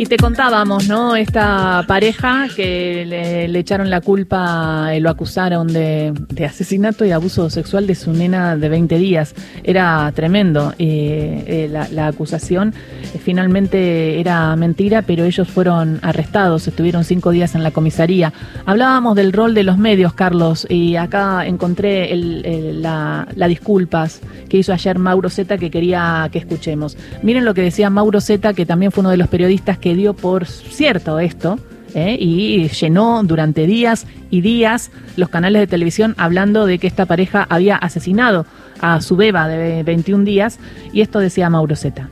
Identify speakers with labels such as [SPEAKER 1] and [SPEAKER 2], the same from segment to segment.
[SPEAKER 1] Y te contábamos, ¿no? Esta pareja que le, echaron la culpa, y lo acusaron de, asesinato y abuso sexual de su nena de 20 días. Era tremendo. Eh, la, acusación eh, finalmente era mentira, pero ellos fueron arrestados, estuvieron cinco días en la comisaría. Hablábamos del rol de los medios, Carlos, y acá encontré la, disculpas que hizo ayer Mauro Zeta que quería que escuchemos. Miren lo que decía Mauro Zeta, que también fue uno de los periodistas que dio por cierto esto. ¿eh? y llenó durante días y días los canales de televisión hablando de que esta pareja había asesinado a su beba de 21 días y esto decía Mauro Zeta.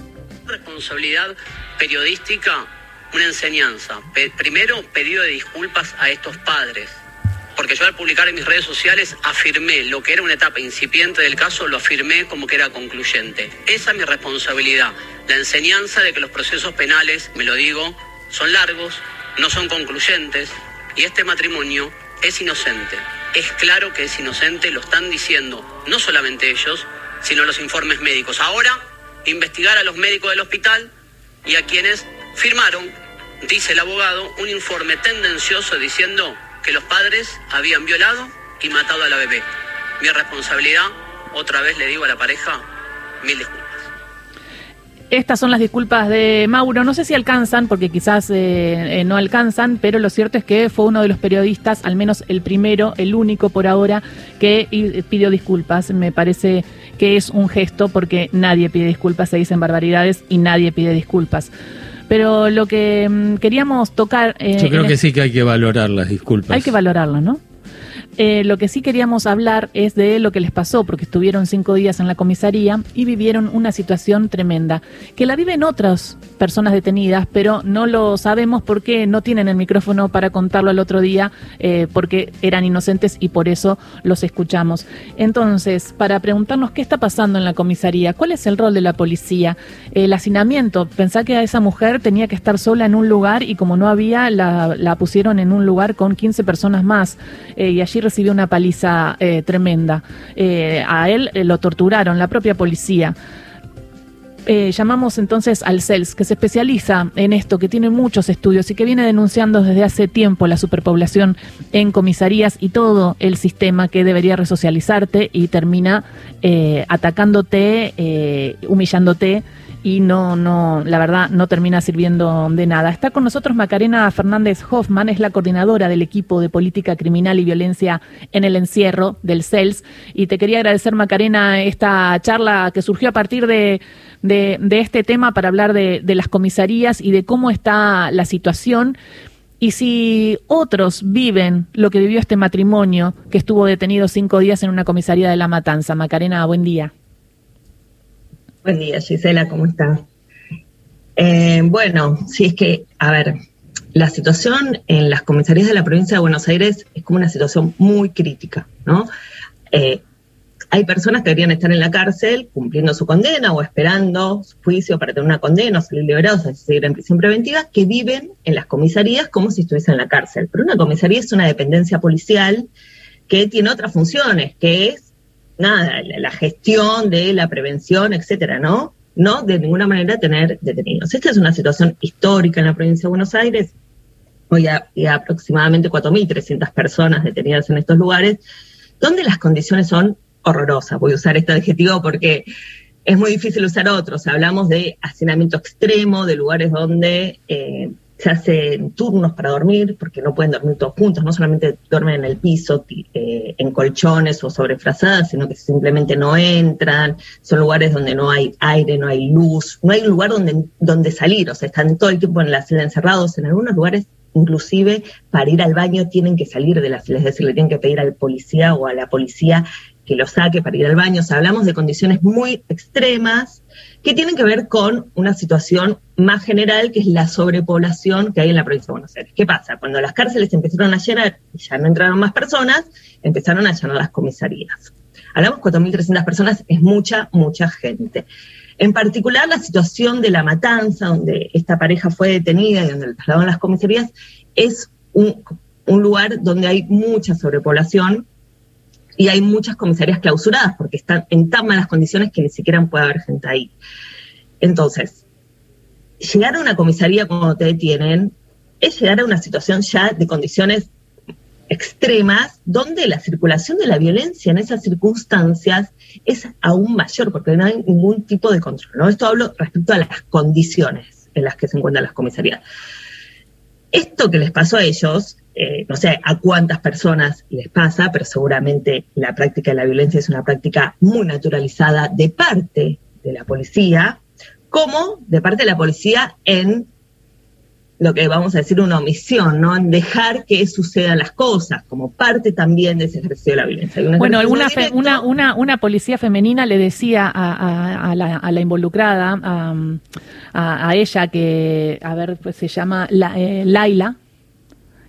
[SPEAKER 2] Responsabilidad periodística, una enseñanza. primero, pedido de disculpas a estos padres, porque yo al publicar en mis redes sociales afirmé lo que era una etapa incipiente del caso, lo afirmé como que era concluyente. Esa es mi responsabilidad la enseñanza de que los procesos penales, me lo digo, son largos, no son concluyentes y este matrimonio es inocente. Es claro que es inocente, lo están diciendo no solamente ellos, sino los informes médicos. Ahora, investigar a los médicos del hospital y a quienes firmaron, dice el abogado, un informe tendencioso diciendo que los padres habían violado y matado a la bebé. Mi responsabilidad, otra vez le digo a la pareja, mil disculpas.
[SPEAKER 1] Estas son las disculpas de Mauro. No sé si alcanzan, porque quizás eh, eh, no alcanzan, pero lo cierto es que fue uno de los periodistas, al menos el primero, el único por ahora, que pidió disculpas. Me parece que es un gesto porque nadie pide disculpas, se dicen barbaridades y nadie pide disculpas. Pero lo que mm, queríamos tocar...
[SPEAKER 3] Eh, Yo creo que sí que hay que valorar las disculpas.
[SPEAKER 1] Hay que valorarlas, ¿no? Eh, lo que sí queríamos hablar es de lo que les pasó, porque estuvieron cinco días en la comisaría y vivieron una situación tremenda, que la viven otras personas detenidas, pero no lo sabemos porque no tienen el micrófono para contarlo al otro día, eh, porque eran inocentes y por eso los escuchamos. Entonces, para preguntarnos qué está pasando en la comisaría, cuál es el rol de la policía, el hacinamiento, pensá que a esa mujer tenía que estar sola en un lugar y como no había, la, pusieron en un lugar con 15 personas más eh, y allí recibió una paliza eh, tremenda. Eh, a él eh, lo torturaron, la propia policía. llamamos entonces al CELS, que se especializa en esto, que tiene muchos estudios y que viene denunciando desde hace tiempo la superpoblación en comisarías y todo el sistema que debería resocializarte y termina atacándote, humillándote y no, no, la verdad, no termina sirviendo de nada. Está con nosotros Macarena Fernández Hoffman, es la coordinadora del equipo de política criminal y violencia en el encierro del CELS. Y te quería agradecer, Macarena, esta charla que surgió a partir de, de, este tema para hablar de, de las comisarías y de cómo está la situación. Y si otros viven lo que vivió este matrimonio que estuvo detenido cinco días en una comisaría de La Matanza. Macarena, buen día.
[SPEAKER 4] Buen día, Gisela, ¿cómo estás? Eh, bueno, sí es que, a ver, la situación en las comisarías de la provincia de Buenos Aires es como una situación muy crítica, ¿no? Eh, hay personas que deberían estar en la cárcel cumpliendo su condena o esperando su juicio para tener una condena o salir liberados, o seguir en prisión preventiva, que viven en las comisarías como si estuviesen en la cárcel. Pero una comisaría es una dependencia policial que tiene otras funciones, que es nada, la, gestión de la prevención, etcétera, ¿no? No de ninguna manera tener detenidos. Esta es una situación histórica en la provincia de Buenos Aires. Hoy hay aproximadamente 4.300 personas detenidas en estos lugares, donde las condiciones son horrorosas. Voy a usar este adjetivo porque es muy difícil usar otros. Hablamos de hacinamiento extremo, de lugares donde eh, se hacen turnos para dormir, porque no pueden dormir todos juntos, no solamente duermen en el piso, eh, en colchones o sobre frazadas, sino que simplemente no entran, son lugares donde no hay aire, no hay luz, no hay lugar donde, donde salir, o sea, están todo el tiempo en la celda encerrados, en algunos lugares inclusive para ir al baño tienen que salir de la celda, es decir, le tienen que pedir al policía o a la policía que lo saque para ir al baño, o sea, hablamos de condiciones muy extremas, que tienen que ver con una situación más general, que es la sobrepoblación que hay en la provincia de Buenos Aires. ¿Qué pasa? Cuando las cárceles empezaron a llenar y ya no entraron más personas, empezaron a llenar las comisarías. Hablamos 4.300 personas, es mucha, mucha gente. En particular, la situación de la matanza, donde esta pareja fue detenida y donde le trasladaron las comisarías, es un lugar donde hay mucha sobrepoblación, y hay muchas comisarías clausuradas porque están en tan malas condiciones que ni siquiera puede haber gente ahí. Entonces, llegar a una comisaría cuando te detienen es llegar a una situación ya de condiciones extremas donde la circulación de la violencia en esas circunstancias es aún mayor porque no hay ningún tipo de control. ¿no? Esto hablo respecto a las condiciones en las que se encuentran las comisarías. Esto que les pasó a ellos, eh, no sé a cuántas personas les pasa, pero seguramente la práctica de la violencia es una práctica muy naturalizada de parte de la policía, como de parte de la policía en lo que vamos a decir una omisión, ¿no? En dejar que sucedan las cosas, como parte también de ese ejercicio de la violencia.
[SPEAKER 1] Bueno, alguna una, una, una, policía femenina le decía a, a, la, a la, involucrada, a, ella que, a ver, pues se llama la, eh, Laila,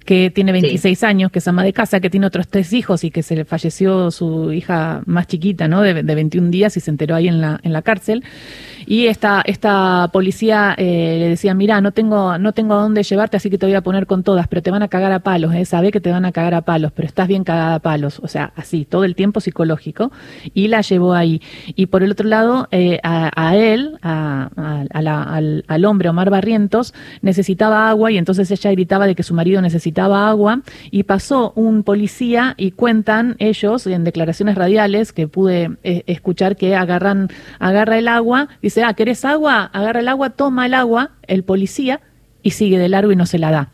[SPEAKER 1] que tiene 26 años, que es ama de casa, que tiene otros tres hijos y que se le falleció su hija más chiquita, ¿no? De, de 21 días y se enteró ahí en la, en la cárcel. Y esta, esta policía eh, le decía, mira, no tengo, no tengo a dónde llevarte, así que te voy a poner con todas, pero te van a cagar a palos, ¿eh? sabe que te van a cagar a palos, pero estás bien cagada a palos, o sea, así, todo el tiempo psicológico, y la llevó ahí. Y por el otro lado, eh, a, él, a, al, al hombre Omar Barrientos, necesitaba agua y entonces ella gritaba de que su marido necesitaba agua y pasó un policía y cuentan ellos en declaraciones radiales que pude eh, escuchar que agarran, agarra el agua, dice, ah, ¿querés agua? Agarra el agua, toma el agua, el policía, y sigue de largo y no se la da.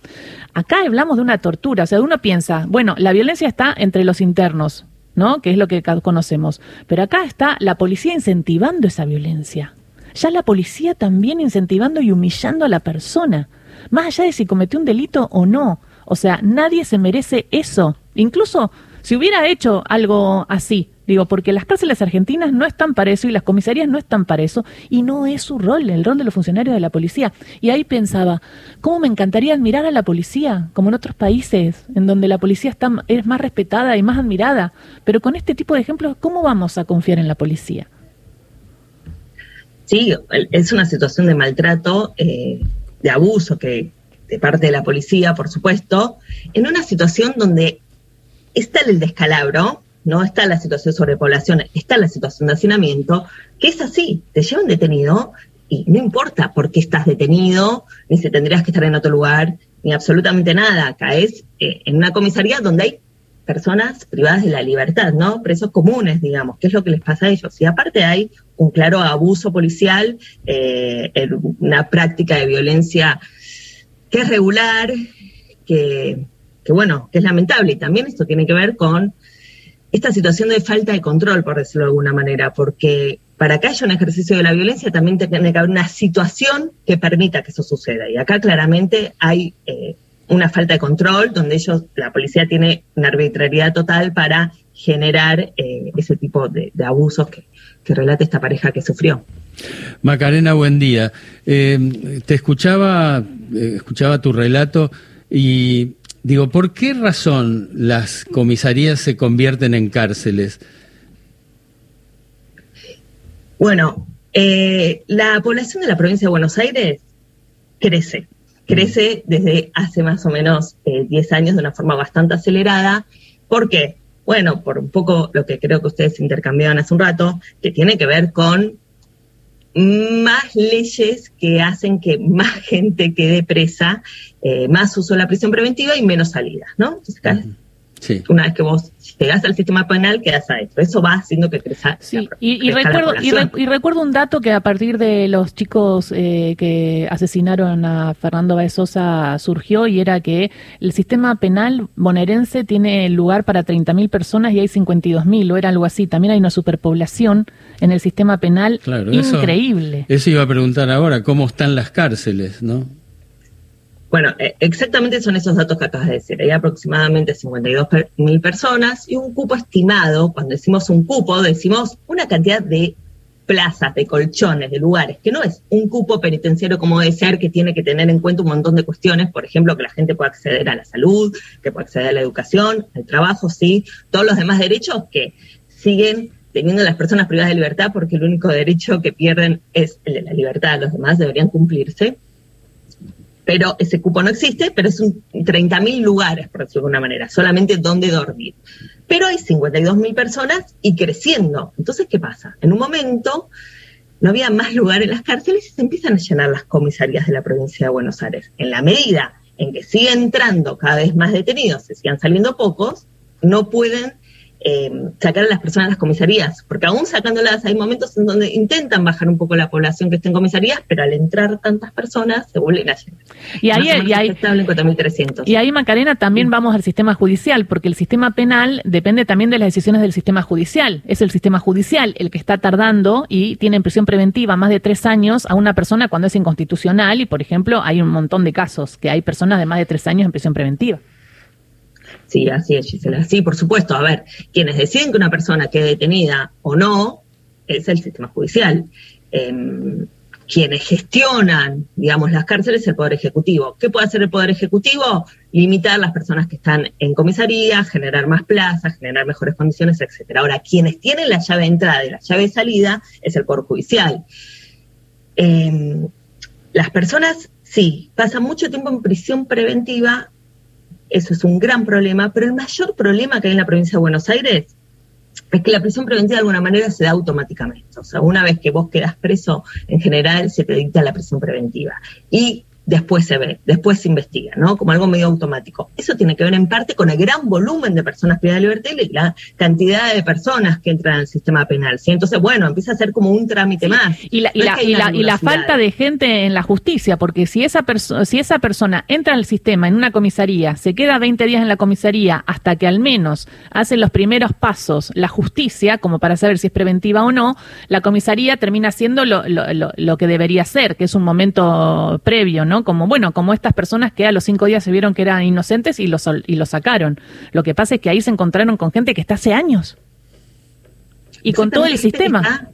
[SPEAKER 1] Acá hablamos de una tortura, o sea, uno piensa, bueno, la violencia está entre los internos, ¿no? Que es lo que conocemos. Pero acá está la policía incentivando esa violencia. Ya la policía también incentivando y humillando a la persona, más allá de si cometió un delito o no. O sea, nadie se merece eso. Incluso si hubiera hecho algo así, Digo, porque las cárceles argentinas no están para eso y las comisarías no están para eso y no es su rol, el rol de los funcionarios de la policía. Y ahí pensaba, ¿cómo me encantaría admirar a la policía, como en otros países, en donde la policía es más respetada y más admirada? Pero con este tipo de ejemplos, ¿cómo vamos a confiar en la policía?
[SPEAKER 4] Sí, es una situación de maltrato, eh, de abuso que de parte de la policía, por supuesto, en una situación donde está el descalabro, no está la situación de sobrepoblación, está la situación de hacinamiento, que es así, te llevan detenido y no importa por qué estás detenido, ni si tendrías que estar en otro lugar, ni absolutamente nada. Caes eh, en una comisaría donde hay personas privadas de la libertad, ¿no? Presos comunes, digamos, ¿qué es lo que les pasa a ellos? Y aparte hay un claro abuso policial, eh, una práctica de violencia que es regular, que, que bueno, que es lamentable. Y también esto tiene que ver con esta situación de falta de control, por decirlo de alguna manera, porque para que haya un ejercicio de la violencia también tiene que haber una situación que permita que eso suceda. Y acá claramente hay eh, una falta de control donde ellos, la policía tiene una arbitrariedad total para generar eh, ese tipo de, abusos que, que, relata esta pareja que sufrió.
[SPEAKER 3] Macarena, buen día. Eh, te escuchaba, escuchaba tu relato y Digo, ¿por qué razón las comisarías se convierten en cárceles?
[SPEAKER 4] Bueno, eh, la población de la provincia de Buenos Aires crece, crece desde hace más o menos 10 eh, años de una forma bastante acelerada. ¿Por qué? Bueno, por un poco lo que creo que ustedes intercambiaban hace un rato, que tiene que ver con más leyes que hacen que más gente quede presa, eh, más uso de la prisión preventiva y menos salidas, ¿no? Una vez que vos llegas al sistema penal, quedas adentro. Eso va haciendo que crezca.
[SPEAKER 1] Sí. y, recuerdo, y, recuerdo un dato que a partir de los chicos eh, que asesinaron a Fernando Baezosa surgió y era que el sistema penal bonaerense tiene lugar para 30.000 personas y hay 52.000 o era algo así. También hay una superpoblación en el sistema penal increíble.
[SPEAKER 3] eso iba a preguntar ahora, ¿cómo están las cárceles, no?
[SPEAKER 4] Bueno, eh, exactamente son esos datos que acabas de decir. Hay aproximadamente 52 mil personas y un cupo estimado, cuando decimos un cupo, decimos una cantidad de plazas, de colchones, de lugares, que no es un cupo penitenciario como debe ser, que tiene que tener en cuenta un montón de cuestiones, por ejemplo, que la gente pueda acceder a la salud, que pueda acceder a la educación, al trabajo, sí, todos los demás derechos que siguen teniendo las personas privadas de libertad, porque el único derecho que pierden es el de la libertad, los demás deberían cumplirse pero ese cupo no existe, pero es un 30.000 lugares, por decirlo de alguna manera, solamente donde dormir. Pero hay 52.000 personas y creciendo. Entonces, ¿qué pasa? En un momento, no había más lugar en las cárceles y se empiezan a llenar las comisarías de la provincia de Buenos Aires. En la medida en que siguen entrando cada vez más detenidos, se sigan saliendo pocos, no pueden eh, sacar a las personas a las comisarías, porque aún sacándolas hay momentos en donde intentan bajar un poco la población que está en comisarías, pero al entrar tantas personas se vuelven a llenar.
[SPEAKER 1] Y ahí, y ahí, y ahí, Macarena, también vamos al sistema judicial, porque el sistema penal depende también de las decisiones del sistema judicial. Es el sistema judicial el que está tardando y tiene en prisión preventiva más de tres años a una persona cuando es inconstitucional y, por ejemplo, hay un montón de casos que hay personas de más de tres años en prisión preventiva.
[SPEAKER 4] Sí, así es, Gisela. Sí, por supuesto. A ver, quienes deciden que una persona quede detenida o no es el sistema judicial. Em, quienes gestionan, digamos, las cárceles es el Poder Ejecutivo. ¿Qué puede hacer el Poder Ejecutivo? Limitar las personas que están en comisaría, generar más plazas, generar mejores condiciones, etcétera. Ahora, quienes tienen la llave de entrada y la llave de salida es el Poder Judicial. Em, las personas, sí, pasan mucho tiempo en prisión preventiva eso es un gran problema, pero el mayor problema que hay en la provincia de Buenos Aires es que la prisión preventiva de alguna manera se da automáticamente. O sea, una vez que vos quedas preso, en general se te dicta la prisión preventiva. Y después se ve, después se investiga, ¿no? Como algo medio automático. Eso tiene que ver en parte con el gran volumen de personas privadas de libertad y la cantidad de personas que entran al sistema penal. ¿sí? Entonces, bueno, empieza a ser como un trámite más.
[SPEAKER 1] Y la, y, la, falta de gente en la justicia, porque si esa, si esa persona entra al sistema en una comisaría, se queda 20 días en la comisaría hasta que al menos hace los primeros pasos la justicia, como para saber si es preventiva o no, la comisaría termina siendo lo, lo, lo que debería ser, que es un momento previo, ¿no? Como, bueno, como estas personas que a los cinco días se vieron que eran inocentes y los, y los sacaron. Lo que pasa es que ahí se encontraron con gente que está hace años. Y con todo el sistema.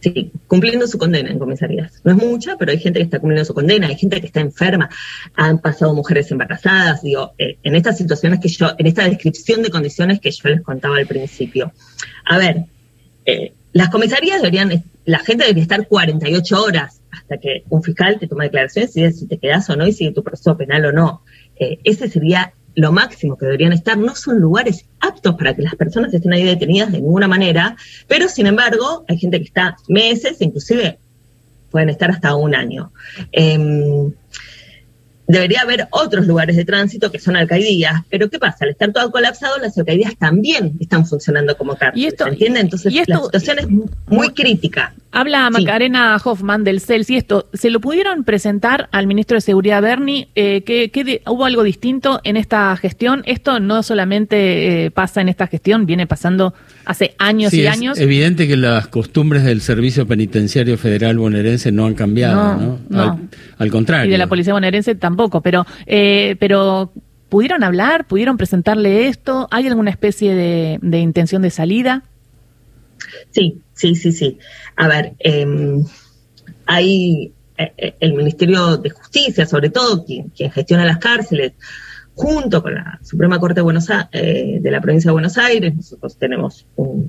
[SPEAKER 4] sí, cumpliendo su condena en comisarías. No es mucha, pero hay gente que está cumpliendo su condena, hay gente que está enferma, han pasado mujeres embarazadas, digo, eh, en estas situaciones que yo, en esta descripción de condiciones que yo les contaba al principio. A ver, eh, las comisarías deberían, la gente debería estar 48 horas hasta que un fiscal te toma declaraciones y si te quedas o no y sigue tu proceso penal o no. Eh, ese sería lo máximo que deberían estar. No son lugares aptos para que las personas estén ahí detenidas de ninguna manera, pero sin embargo hay gente que está meses, inclusive pueden estar hasta un año. Em, debería haber otros lugares de tránsito que son alcaldías, pero ¿qué pasa? Al estar todo colapsado, las alcaldías también están funcionando como cárceles, ¿se entiende? Entonces la situación es muy crítica.
[SPEAKER 1] Habla Macarena Hoffman del CELS y esto, ¿se lo pudieron presentar al ministro de Seguridad Berni? Eh, ¿qué, hubo algo distinto en esta gestión? Esto no solamente eh, pasa en esta gestión, viene pasando hace años y años.
[SPEAKER 3] Es evidente que las costumbres del Servicio Penitenciario Federal bonaerense no han cambiado, ¿no? Al, contrario.
[SPEAKER 1] Y de la Policía bonaerense tampoco, pero, eh, pero ¿pudieron hablar? ¿Pudieron presentarle esto? ¿Hay alguna especie de intención de salida?
[SPEAKER 4] Sí, sí, sí, sí. A ver, em, hay eh, eh, el Ministerio de Justicia, sobre todo, quien, gestiona las cárceles, junto con la Suprema Corte de, Buenos eh, de la provincia de Buenos Aires, nosotros tenemos un,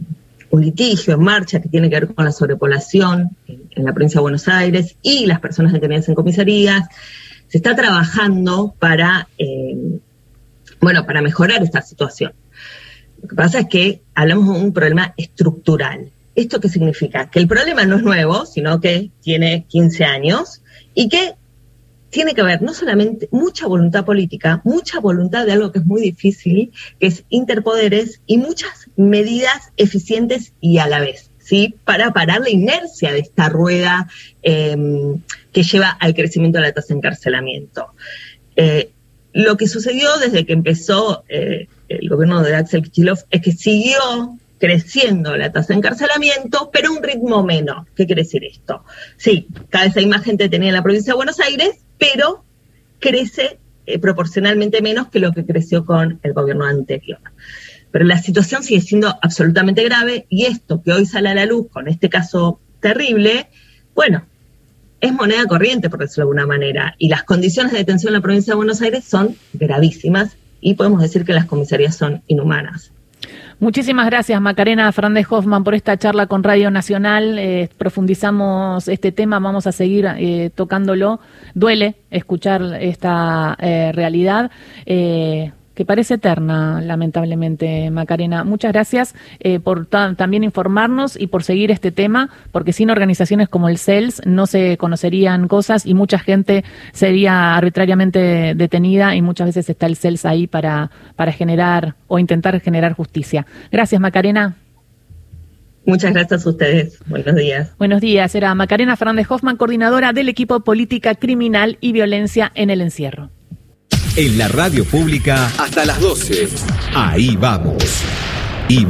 [SPEAKER 4] litigio en marcha que tiene que ver con la sobrepoblación en, la provincia de Buenos Aires y las personas detenidas en comisarías. Se está trabajando para, em, bueno, para mejorar esta situación. Lo que pasa es que hablamos de un problema estructural. ¿Esto qué significa? Que el problema no es nuevo, sino que tiene 15 años y que tiene que haber no solamente mucha voluntad política, mucha voluntad de algo que es muy difícil, que es interpoderes y muchas medidas eficientes y a la vez, ¿sí? Para parar la inercia de esta rueda em, que lleva al crecimiento de la tasa de encarcelamiento. Eh, lo que sucedió desde que empezó eh, el gobierno de Axel Kichilov es que siguió creciendo la tasa de encarcelamiento, pero a un ritmo menos. ¿Qué quiere decir esto? Sí, cada vez hay más gente detenida en la provincia de Buenos Aires, pero crece eh, proporcionalmente menos que lo que creció con el gobierno anterior. Pero la situación sigue siendo absolutamente grave y esto que hoy sale a la luz con este caso terrible, bueno, es moneda corriente, por decirlo de alguna manera, y las condiciones de detención en la provincia de Buenos Aires son gravísimas y podemos decir que las comisarías son inhumanas.
[SPEAKER 1] Muchísimas gracias, Macarena Fernández Hoffman, por esta charla con Radio Nacional. Eh, profundizamos este tema, vamos a seguir eh, tocándolo. Duele escuchar esta eh, realidad. Que parece eterna, lamentablemente, Macarena. Muchas gracias eh, por también informarnos y por seguir este tema, porque sin organizaciones como el CELS no se conocerían cosas y mucha gente sería arbitrariamente detenida y muchas veces está el CELS ahí para, para generar o intentar generar justicia. Gracias, Macarena.
[SPEAKER 4] Muchas gracias a ustedes. Buenos días.
[SPEAKER 1] Buenos días. Era Macarena Fernández Hoffman, coordinadora del equipo Política Criminal y Violencia en el Encierro.
[SPEAKER 5] En la radio pública hasta las 12. Ahí vamos. Y